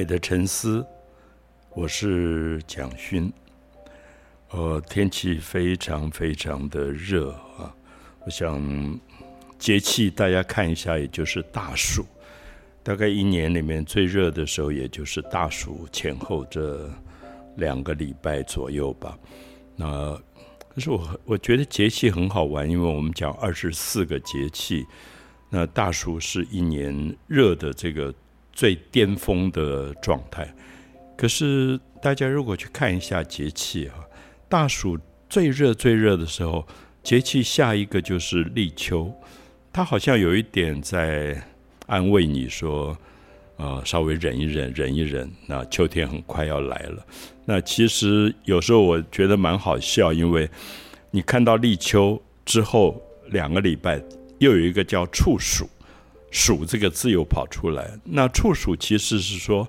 美的沉思，我是蒋勋。呃，天气非常非常的热啊！我想节气大家看一下，也就是大暑，大概一年里面最热的时候，也就是大暑前后这两个礼拜左右吧。那可是我我觉得节气很好玩，因为我们讲二十四个节气，那大暑是一年热的这个最巅峰的状态。可是大家如果去看一下节气啊。大暑最热最热的时候，节气下一个就是立秋，它好像有一点在安慰你说，呃，稍微忍一忍，忍一忍，那秋天很快要来了。那其实有时候我觉得蛮好笑，因为你看到立秋之后两个礼拜，又有一个叫处暑，暑这个字又跑出来。那处暑其实是说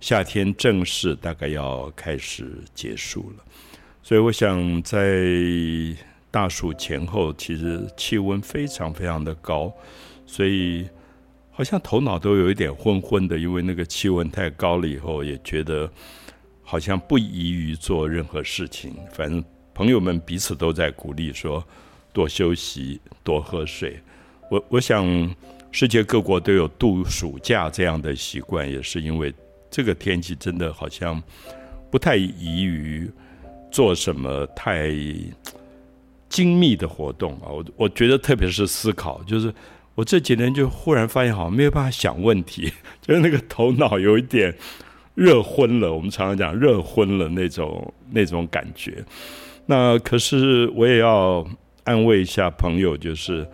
夏天正式大概要开始结束了。所以我想，在大暑前后，其实气温非常非常的高，所以好像头脑都有一点昏昏的，因为那个气温太高了，以后也觉得好像不宜于做任何事情。反正朋友们彼此都在鼓励说，多休息，多喝水。我我想，世界各国都有度暑假这样的习惯，也是因为这个天气真的好像不太宜于。做什么太精密的活动啊？我我觉得，特别是思考，就是我这几年就忽然发现，好像没有办法想问题，就是那个头脑有一点热昏了。我们常常讲热昏了那种那种感觉。那可是我也要安慰一下朋友，就是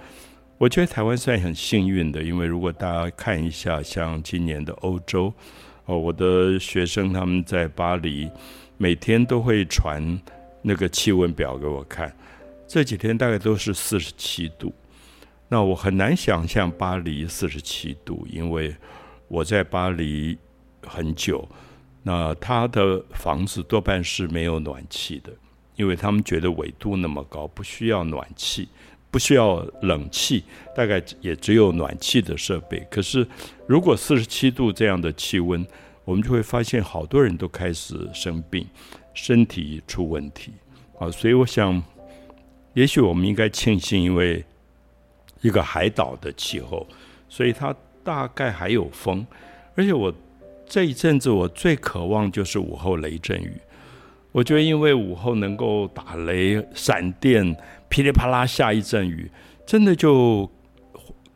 我觉得台湾算很幸运的，因为如果大家看一下，像今年的欧洲哦，我的学生他们在巴黎。每天都会传那个气温表给我看，这几天大概都是四十七度。那我很难想象巴黎四十七度，因为我在巴黎很久。那他的房子多半是没有暖气的，因为他们觉得纬度那么高，不需要暖气，不需要冷气，大概也只有暖气的设备。可是如果四十七度这样的气温，我们就会发现，好多人都开始生病，身体出问题啊！所以我想，也许我们应该庆幸，因为一个海岛的气候，所以它大概还有风。而且我这一阵子我最渴望就是午后雷阵雨。我觉得，因为午后能够打雷、闪电、噼里啪啦下一阵雨，真的就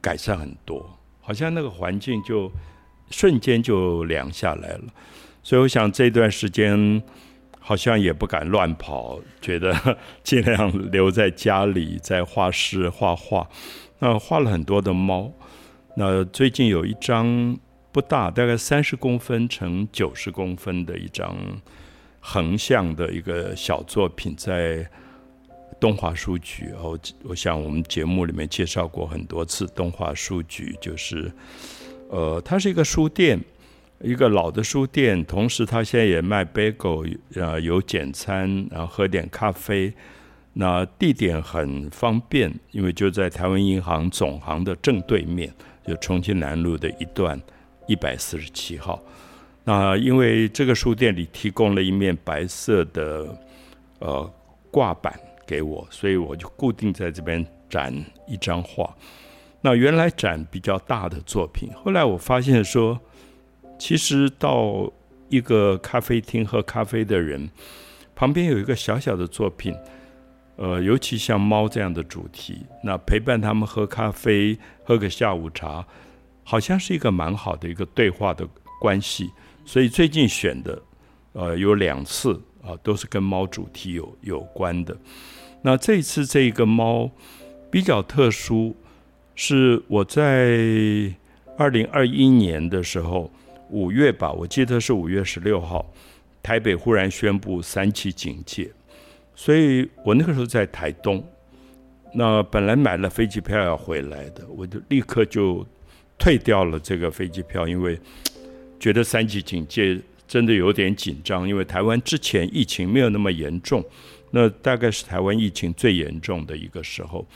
改善很多，好像那个环境就。瞬间就凉下来了，所以我想这段时间好像也不敢乱跑，觉得尽量留在家里，在画室画画。那画了很多的猫。那最近有一张不大，大概三十公分乘九十公分的一张横向的一个小作品，在东华书局。哦，我想我们节目里面介绍过很多次，东华书局就是。呃，它是一个书店，一个老的书店，同时它现在也卖 bagel，呃，有简餐，然后喝点咖啡。那地点很方便，因为就在台湾银行总行的正对面，就重庆南路的一段一百四十七号。那因为这个书店里提供了一面白色的呃挂板给我，所以我就固定在这边展一张画。那原来展比较大的作品，后来我发现说，其实到一个咖啡厅喝咖啡的人旁边有一个小小的作品，呃，尤其像猫这样的主题，那陪伴他们喝咖啡，喝个下午茶，好像是一个蛮好的一个对话的关系。所以最近选的，呃，有两次啊，都是跟猫主题有有关的。那这次这一个猫比较特殊。是我在二零二一年的时候五月吧，我记得是五月十六号，台北忽然宣布三级警戒，所以我那个时候在台东，那本来买了飞机票要回来的，我就立刻就退掉了这个飞机票，因为觉得三级警戒真的有点紧张，因为台湾之前疫情没有那么严重，那大概是台湾疫情最严重的一个时候。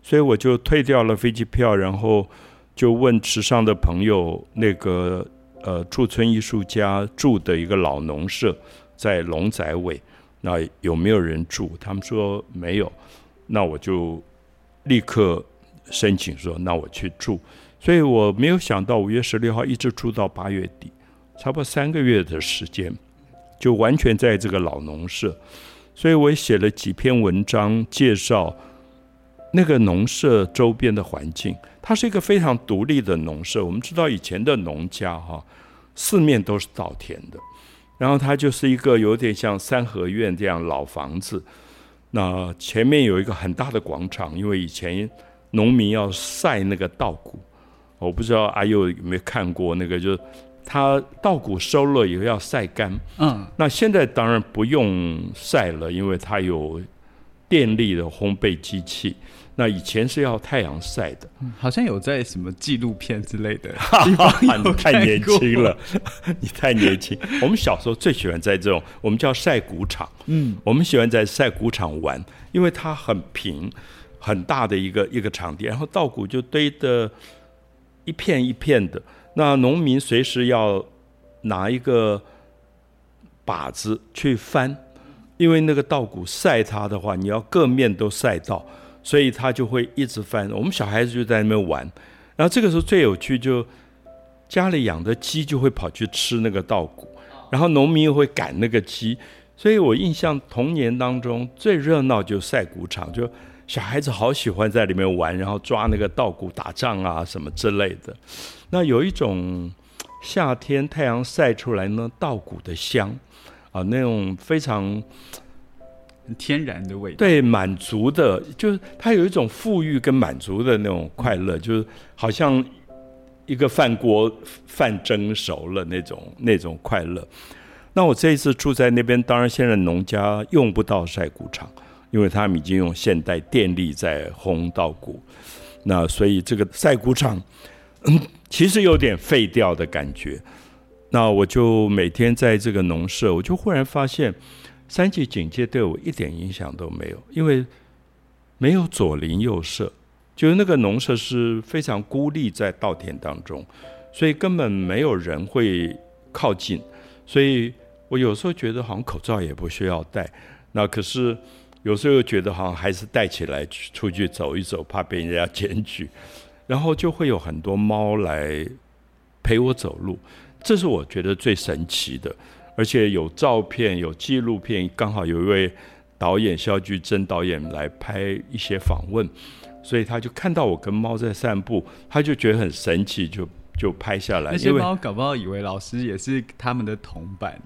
所以我就退掉了飞机票，然后就问池上的朋友，那个呃驻村艺术家住的一个老农舍，在龙仔尾。那有没有人住？他们说没有。那我就立刻申请说，那我去住。所以我没有想到五月十六号一直住到八月底，差不多三个月的时间，就完全在这个老农舍。所以我也写了几篇文章介绍那个农舍周边的环境。它是一个非常独立的农舍。我们知道以前的农家哈，四面都是稻田的，然后它就是一个有点像三合院这样老房子。那前面有一个很大的广场，因为以前农民要晒那个稻谷。我不知道阿佑有没有看过那个，就是他稻谷收了以后要晒干。嗯，那现在当然不用晒了，因为它有电力的烘焙机器。那以前是要太阳晒的，好像有在什么纪录片之类的。你太年轻了，你太年轻。我们小时候最喜欢在这种我们叫晒谷场。嗯，我们喜欢在晒谷场玩，因为它很平，很大的一个一个场地，然后稻谷就堆的。一片一片的，那农民随时要拿一个把子去翻，因为那个稻谷晒它的话，你要各面都晒到，所以它就会一直翻。我们小孩子就在那边玩，然后这个时候最有趣，就家里养的鸡就会跑去吃那个稻谷，然后农民又会赶那个鸡，所以我印象童年当中最热闹就晒谷场就。小孩子好喜欢在里面玩，然后抓那个稻谷打仗啊什么之类的。那有一种夏天太阳晒出来呢，稻谷的香啊，那种非常天然的味道。对，满足的，就是它有一种富裕跟满足的那种快乐，就是好像一个饭锅饭蒸熟了那种那种快乐。那我这一次住在那边，当然现在农家用不到晒谷场。因为他们已经用现代电力在烘稻谷，那所以这个晒谷场嗯 其实有点废掉的感觉。那我就每天在这个农舍，我就忽然发现三级警戒对我一点影响都没有，因为没有左邻右舍，就是那个农舍是非常孤立在稻田当中，所以根本没有人会靠近。所以我有时候觉得好像口罩也不需要戴，那可是。有时候又觉得好像还是带起来出去走一走，怕被人家检举，然后就会有很多猫来陪我走路，这是我觉得最神奇的。而且有照片、有纪录片，刚好有一位导演肖菊珍导演来拍一些访问，所以他就看到我跟猫在散步，他就觉得很神奇，就就拍下来。那些猫搞不好以为老师也是他们的同伴。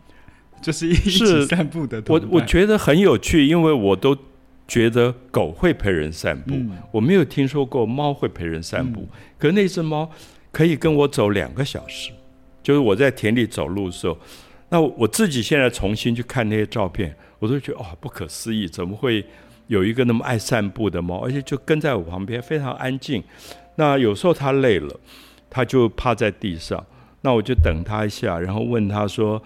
就是一起散步的，我我觉得很有趣，因为我都觉得狗会陪人散步，我没有听说过猫会陪人散步。可那只猫可以跟我走两个小时，就是我在田里走路的时候，那我自己现在重新去看那些照片，我都觉得哇，不可思议，怎么会有一个那么爱散步的猫，而且就跟在我旁边，非常安静。那有时候它累了，它就趴在地上，那我就等它一下，然后问它说。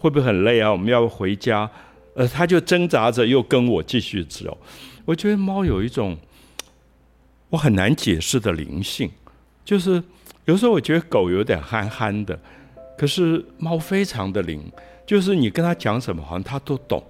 会不会很累啊？我们要回家，呃，它就挣扎着又跟我继续走。我觉得猫有一种我很难解释的灵性，就是有时候我觉得狗有点憨憨的，可是猫非常的灵，就是你跟它讲什么，好像它都懂。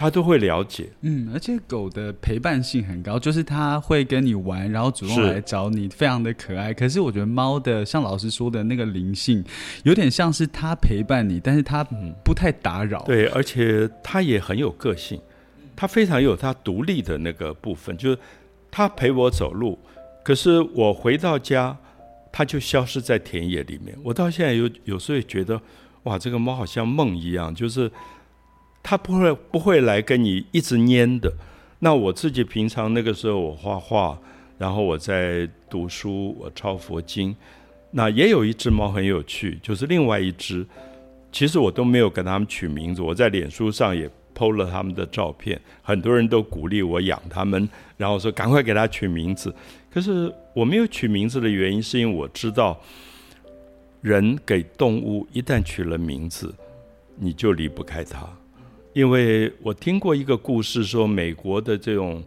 它都会了解，嗯，而且狗的陪伴性很高，就是它会跟你玩，然后主动来找你，非常的可爱。可是我觉得猫的，像老师说的那个灵性，有点像是它陪伴你，但是它不太打扰。对，而且它也很有个性，它非常有它独立的那个部分，就是它陪我走路，可是我回到家，它就消失在田野里面。我到现在有有时候也觉得，哇，这个猫好像梦一样，就是。他不会不会来跟你一直黏的。那我自己平常那个时候我画画，然后我在读书，我抄佛经。那也有一只猫很有趣，就是另外一只，其实我都没有给它们取名字。我在脸书上也 PO 了它们的照片，很多人都鼓励我养它们，然后说赶快给它取名字。可是我没有取名字的原因，是因为我知道，人给动物一旦取了名字，你就离不开它。因为我听过一个故事，说美国的这种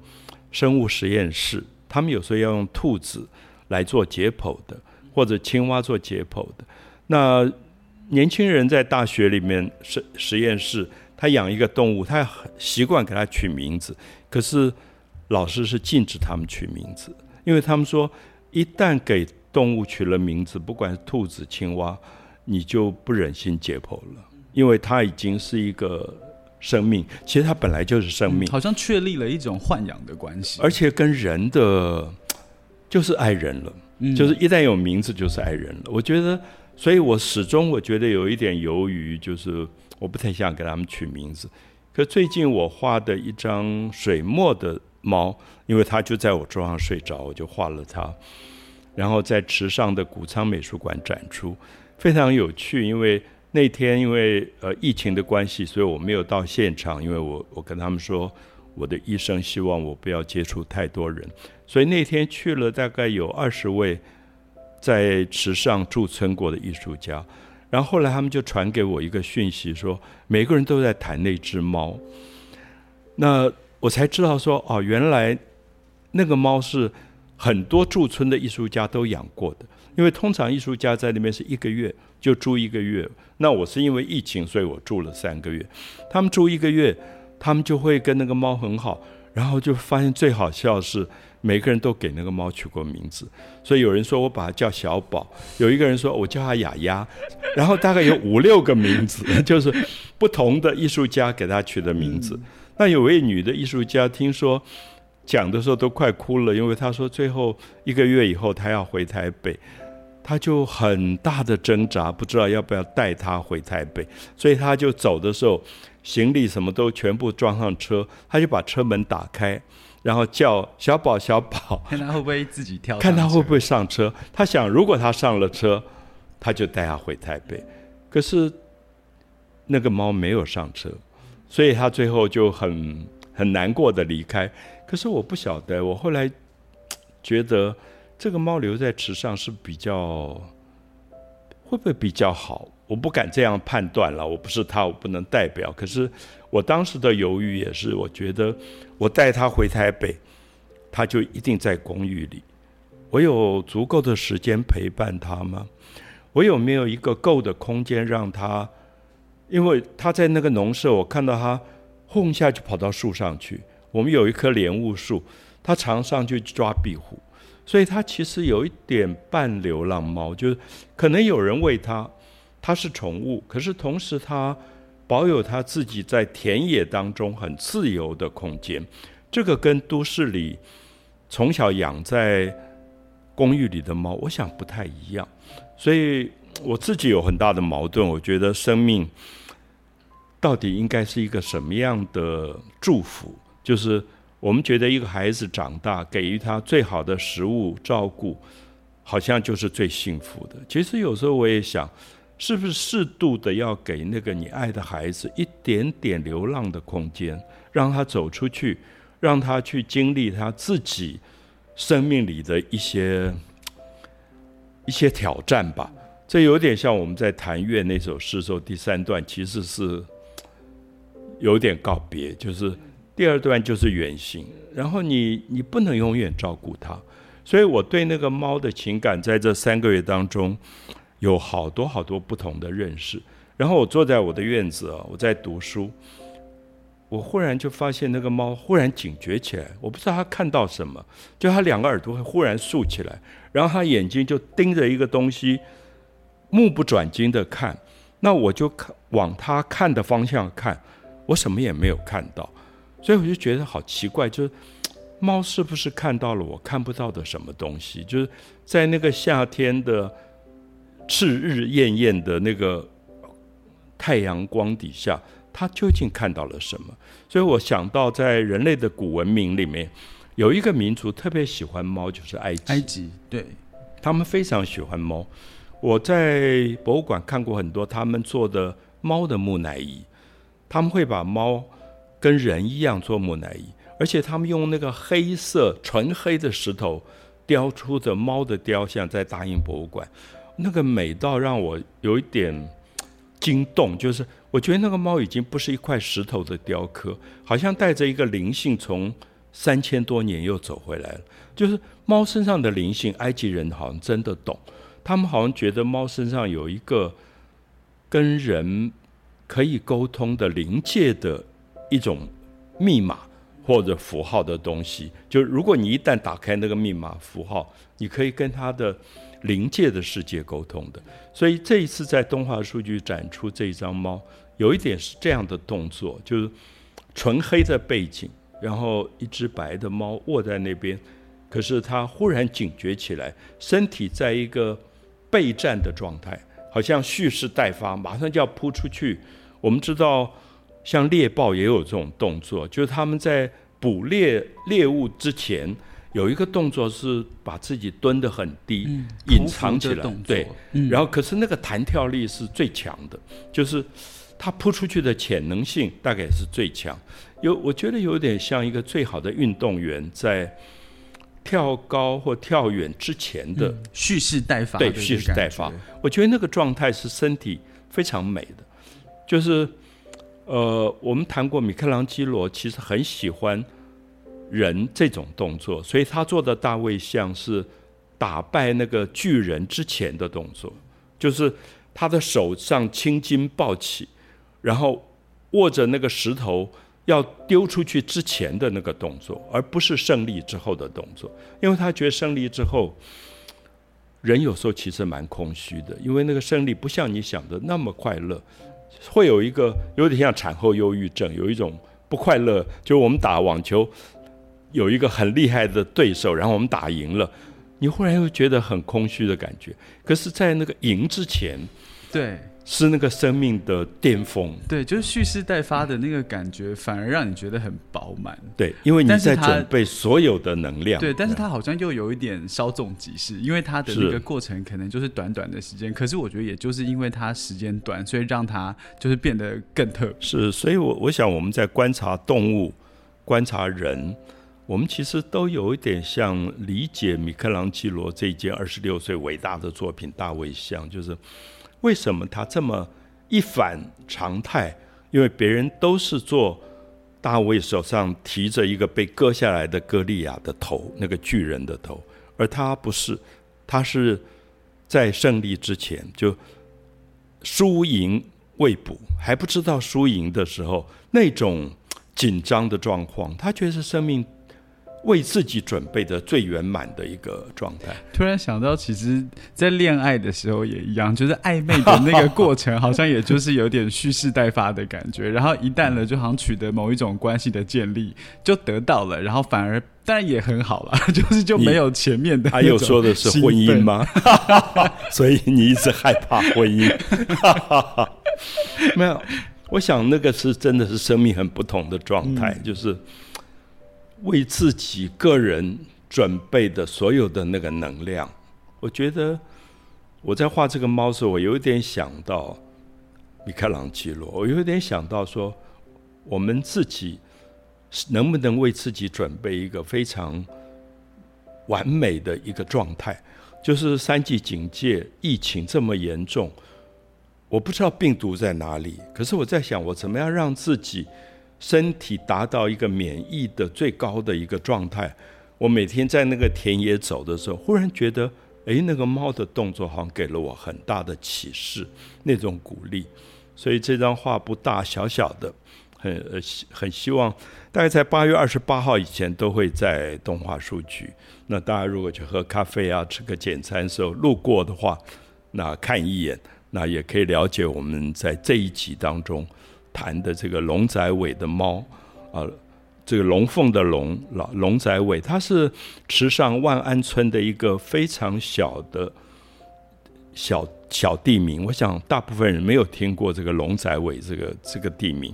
生物实验室，他们有时候要用兔子来做解剖的，或者青蛙做解剖的。那年轻人在大学里面实实验室，他养一个动物，他习惯给他取名字，可是老师是禁止他们取名字，因为他们说，一旦给动物取了名字，不管是兔子、青蛙，你就不忍心解剖了，因为它已经是一个生命，其实它本来就是生命，好像确立了一种豢养的关系，而且跟人的就是爱人了，就是一旦有名字就是爱人了。我觉得，所以我始终我觉得有一点犹豫，就是我不太想给他们取名字。可最近我画的一张水墨的猫，因为它就在我桌上睡着，我就画了它。然后在池上的谷仓美术馆展出，非常有趣。因为那天因为呃疫情的关系，所以我没有到现场。因为我我跟他们说，我的医生希望我不要接触太多人，所以那天去了大概有二十位在池上驻村过的艺术家。然后后来他们就传给我一个讯息，说每个人都在谈那只猫。那我才知道说哦，原来那个猫是。很多驻村的艺术家都养过的，因为通常艺术家在那边是一个月就住一个月。那我是因为疫情，所以我住了三个月。他们住一个月，他们就会跟那个猫很好，然后就发现最好笑是每个人都给那个猫取过名字。所以有人说我把它叫小宝，有一个人说我叫它雅雅，然后大概有五六个名字，就是不同的艺术家给它取的名字。那有位女的艺术家听说。讲的时候都快哭了，因为他说最后一个月以后他要回台北，他就很大的挣扎，不知道要不要带他回台北，所以他就走的时候，行李什么都全部装上车，他就把车门打开，然后叫小宝小宝，看他会不会自己跳，看他会不会上车。他想如果他上了车，他就带他回台北，可是那个猫没有上车，所以他最后就很很难过的离开。可是我不晓得，我后来觉得这个猫留在池上是比较会不会比较好？我不敢这样判断了，我不是他，我不能代表。可是我当时的犹豫也是，我觉得我带他回台北，他就一定在公寓里。我有足够的时间陪伴他吗？我有没有一个够的空间让他？因为他在那个农舍，我看到他轰下就跑到树上去。我们有一棵莲雾树，它常上去抓壁虎，所以它其实有一点半流浪猫，就是可能有人喂它，它是宠物，可是同时它保有它自己在田野当中很自由的空间。这个跟都市里从小养在公寓里的猫，我想不太一样。所以我自己有很大的矛盾，我觉得生命到底应该是一个什么样的祝福？就是我们觉得一个孩子长大，给予他最好的食物照顾，好像就是最幸福的。其实有时候我也想，是不是适度的要给那个你爱的孩子一点点流浪的空间，让他走出去，让他去经历他自己生命里的一些一些挑战吧。这有点像我们在谈月那首诗时候第三段，其实是有点告别，就是。第二段就是远行，然后你你不能永远照顾它，所以我对那个猫的情感在这三个月当中有好多好多不同的认识。然后我坐在我的院子啊，我在读书，我忽然就发现那个猫忽然警觉起来，我不知道它看到什么，就它两个耳朵会忽然竖起来，然后它眼睛就盯着一个东西，目不转睛的看，那我就看往它看的方向看，我什么也没有看到。所以我就觉得好奇怪，就是猫是不是看到了我看不到的什么东西？就是在那个夏天的炽日艳艳的那个太阳光底下，它究竟看到了什么？所以我想到，在人类的古文明里面，有一个民族特别喜欢猫，就是埃及。埃及对，他们非常喜欢猫。我在博物馆看过很多他们做的猫的木乃伊，他们会把猫。跟人一样做木乃伊，而且他们用那个黑色纯黑的石头雕出的猫的雕像，在大英博物馆，那个美到让我有一点惊动。就是我觉得那个猫已经不是一块石头的雕刻，好像带着一个灵性，从三千多年又走回来了。就是猫身上的灵性，埃及人好像真的懂，他们好像觉得猫身上有一个跟人可以沟通的临界的一种密码或者符号的东西。就如果你一旦打开那个密码符号，你可以跟它的临界的世界沟通的。所以这一次在动画数据展出这一张猫，有一点是这样的动作，就是纯黑的背景，然后一只白的猫卧在那边，可是它忽然警觉起来，身体在一个备战的状态，好像蓄势待发，马上就要扑出去。我们知道，像猎豹也有这种动作，就是他们在捕猎猎物之前。有一个动作是把自己蹲得很低，隐藏起来，对，然后可是那个弹跳力是最强的，就是它扑出去的潜能性大概是最强。有，我觉得有点像一个最好的运动员在跳高或跳远之前的蓄势待发，对，蓄势待发。我觉得那个状态是身体非常美的，就是呃，我们谈过米开朗基罗，其实很喜欢。人这种动作，所以他做的大卫像是打败那个巨人之前的动作，就是他的手上青筋暴起，然后握着那个石头要丢出去之前的那个动作，而不是胜利之后的动作。因为他觉得胜利之后，人有时候其实蛮空虚的，因为那个胜利不像你想的那么快乐，会有一个有点像产后忧郁症，有一种不快乐，就我们打网球。有一个很厉害的对手，然后我们打赢了，你忽然又觉得很空虚的感觉。可是，在那个赢之前，对，是那个生命的巅峰。对，就是蓄势待发的那个感觉，反而让你觉得很饱满。对，因为你在准备所有的能量。对，但是它好像又有一点稍纵即逝，因为它的那个过程可能就是短短的时间。可是我觉得，也就是因为它时间短，所以让它就是变得更特别。是，所以我我想我们在观察动物，观察人。我们其实都有一点像理解米开朗基罗这一件二十六岁伟大的作品《大卫像》，就是为什么他这么一反常态？因为别人都是做大卫手上提着一个被割下来的歌利亚的头，那个巨人的头，而他不是，他是在胜利之前就输赢未卜，还不知道输赢的时候那种紧张的状况，他觉得生命。为自己准备的最圆满的一个状态。突然想到，其实，在恋爱的时候也一样，就是暧昧的那个过程，好像也就是有点蓄势待发的感觉。然后一旦了，就好像取得某一种关系的建立，就得到了，然后反而当然也很好了，就是就没有前面的。他有说的是婚姻吗？所以你一直害怕婚姻？没有，我想那个是真的是生命很不同的状态，就是。为自己个人准备的所有的那个能量，我觉得我在画这个猫时候，我有点想到米开朗基罗，我有点想到说，我们自己能不能为自己准备一个非常完美的一个状态？就是三级警戒，疫情这么严重，我不知道病毒在哪里，可是我在想，我怎么样让自己。身体达到一个免疫的最高的一个状态，我每天在那个田野走的时候，忽然觉得，哎，那个猫的动作好像给了我很大的启示，那种鼓励。所以这张画不大，小小的，很呃很希望，大概在八月二十八号以前都会在动画数据。那大家如果去喝咖啡啊，吃个简餐时候路过的话，那看一眼，那也可以了解我们在这一集当中。谈的这个龙仔尾的猫，啊，这个龙凤的龙，老龙仔尾，它是池上万安村的一个非常小的小小地名。我想大部分人没有听过这个龙仔尾这个这个地名，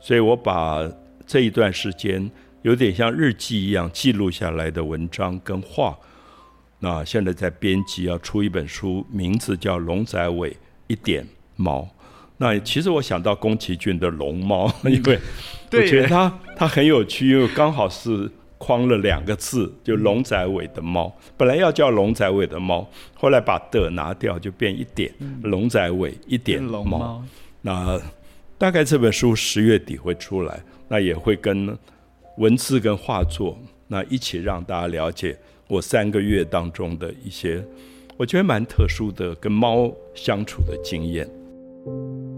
所以我把这一段时间有点像日记一样记录下来的文章跟画，那现在在编辑，要出一本书，名字叫《龙仔尾一点猫》。那其实我想到宫崎骏的龙猫，因为我觉得它它很有趣，因为刚好是框了两个字，就龙仔尾的猫。本来要叫龙仔尾的猫，后来把的拿掉，就变一点龙仔尾一点猫。那大概这本书十月底会出来，那也会跟文字跟画作那一起让大家了解我三个月当中的一些我觉得蛮特殊的跟猫相处的经验。拜。